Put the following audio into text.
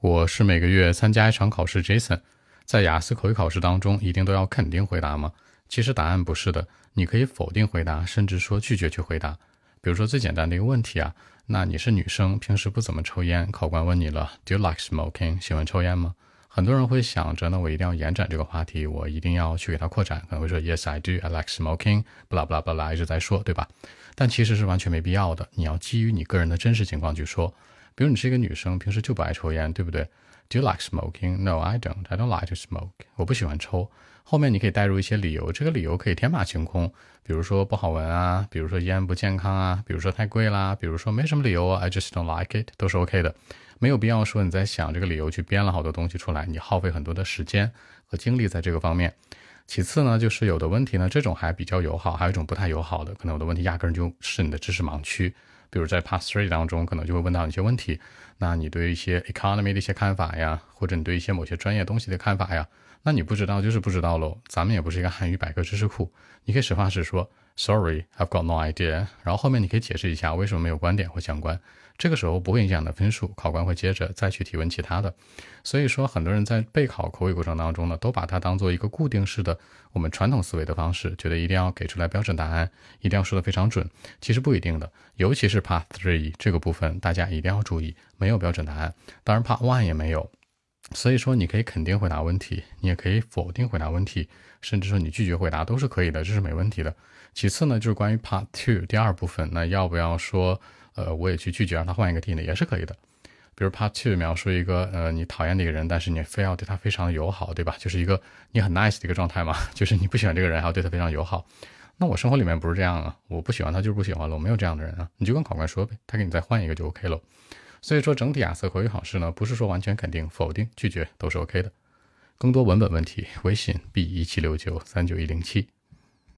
我是每个月参加一场考试，Jason，在雅思口语考试当中，一定都要肯定回答吗？其实答案不是的，你可以否定回答，甚至说拒绝去回答。比如说最简单的一个问题啊，那你是女生，平时不怎么抽烟，考官问你了，Do you like smoking？喜欢抽烟吗？很多人会想着，呢我一定要延展这个话题，我一定要去给它扩展，可能会说 Yes, I do. I like smoking. 不啦不啦不啦，一直在说，对吧？但其实是完全没必要的。你要基于你个人的真实情况去说。比如你是一个女生，平时就不爱抽烟，对不对？Do you like smoking? No, I don't. I don't like to smoke. 我不喜欢抽。后面你可以带入一些理由，这个理由可以天马行空，比如说不好闻啊，比如说烟不健康啊，比如说太贵啦，比如说没什么理由啊，I just don't like it，都是 OK 的。没有必要说你在想这个理由去编了好多东西出来，你耗费很多的时间和精力在这个方面。其次呢，就是有的问题呢，这种还比较友好，还有一种不太友好的，可能有的问题压根就是你的知识盲区。比如在 Pass Three 当中，可能就会问到一些问题，那你对一些 Economy 的一些看法呀，或者你对一些某些专业东西的看法呀，那你不知道就是不知道喽。咱们也不是一个汉语百科知识库，你可以实话实说，Sorry，I've got no idea。然后后面你可以解释一下为什么没有观点或相关。这个时候不会影响的分数，考官会接着再去提问其他的。所以说，很多人在备考口语过程当中呢，都把它当做一个固定式的我们传统思维的方式，觉得一定要给出来标准答案，一定要说的非常准。其实不一定的，尤其是 Part Three 这个部分，大家一定要注意，没没有标准答案。当然 Part One 也没有。所以说，你可以肯定回答问题，你也可以否定回答问题，甚至说你拒绝回答都是可以的，这是没问题的。其次呢，就是关于 Part Two 第二部分，那要不要说？呃，我也去拒绝让他换一个题呢，也是可以的。比如 Part Two 描述一个呃你讨厌的一个人，但是你非要对他非常友好，对吧？就是一个你很 nice 的一个状态嘛，就是你不喜欢这个人，还要对他非常友好。那我生活里面不是这样啊，我不喜欢他就是不喜欢了，我没有这样的人啊。你就跟考官说呗，他给你再换一个就 OK 了。所以说整体雅思口语考试呢，不是说完全肯定、否定、拒绝都是 OK 的。更多文本问题，微信 b 一七六九三九一零七。